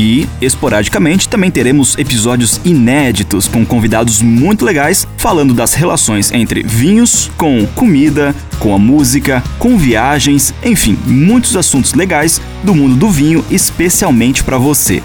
E, esporadicamente, também teremos episódios inéditos com convidados muito legais falando das relações entre vinhos com comida, com a música, com viagens, enfim, muitos assuntos legais do mundo do vinho, especialmente para você.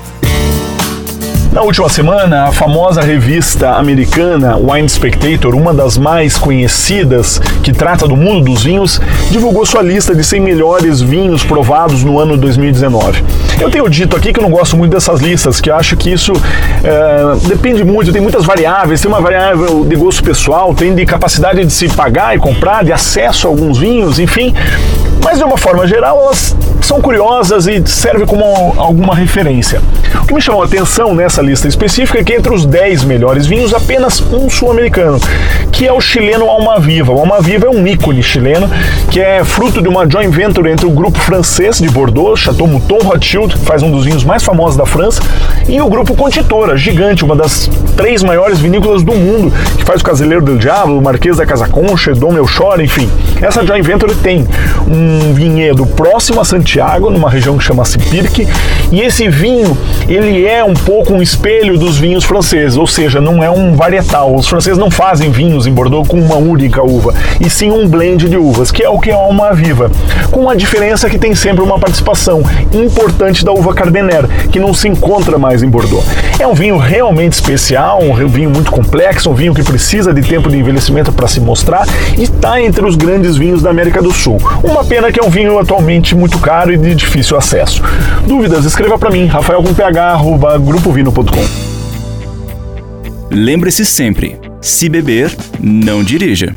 Na última semana, a famosa revista americana Wine Spectator, uma das mais conhecidas que trata do mundo dos vinhos, divulgou sua lista de 100 melhores vinhos provados no ano 2019. Eu tenho dito aqui que eu não gosto muito dessas listas, que acho que isso é, depende muito, tem muitas variáveis, tem uma variável de gosto pessoal, tem de capacidade de se pagar e comprar, de acesso a alguns vinhos, enfim. Mas de uma forma geral, elas são curiosas e servem como alguma referência. O que me chamou a atenção nessa lista específica é que entre os 10 melhores vinhos, apenas um sul-americano, que é o chileno Alma Viva. O Alma Viva é um ícone chileno que é fruto de uma joint venture entre o grupo francês de Bordeaux, Chateau Mouton Rothschild, que faz um dos vinhos mais famosos da França, e o grupo Contitora, gigante, uma das três maiores vinícolas do mundo, que faz o Caseiro del Diablo, o Marquês da Casa Concha, Dom Melchor, enfim. Essa joint venture tem um vinhedo próximo a Santiago Santiago, numa região que chama-se Pirque, e esse vinho, ele é um pouco um espelho dos vinhos franceses, ou seja, não é um varietal. Os franceses não fazem vinhos em Bordeaux com uma única uva, e sim um blend de uvas, que é o que é uma viva, com a diferença que tem sempre uma participação importante da uva Cardener, que não se encontra mais em Bordeaux. É um vinho realmente especial, um vinho muito complexo, um vinho que precisa de tempo de envelhecimento para se mostrar e está entre os grandes vinhos da América do Sul. Uma pena que é um vinho atualmente muito caro e de difícil acesso. Dúvidas? Escreva para mim, rafael.ph@grupovino.com. Lembre-se sempre, se beber, não dirija.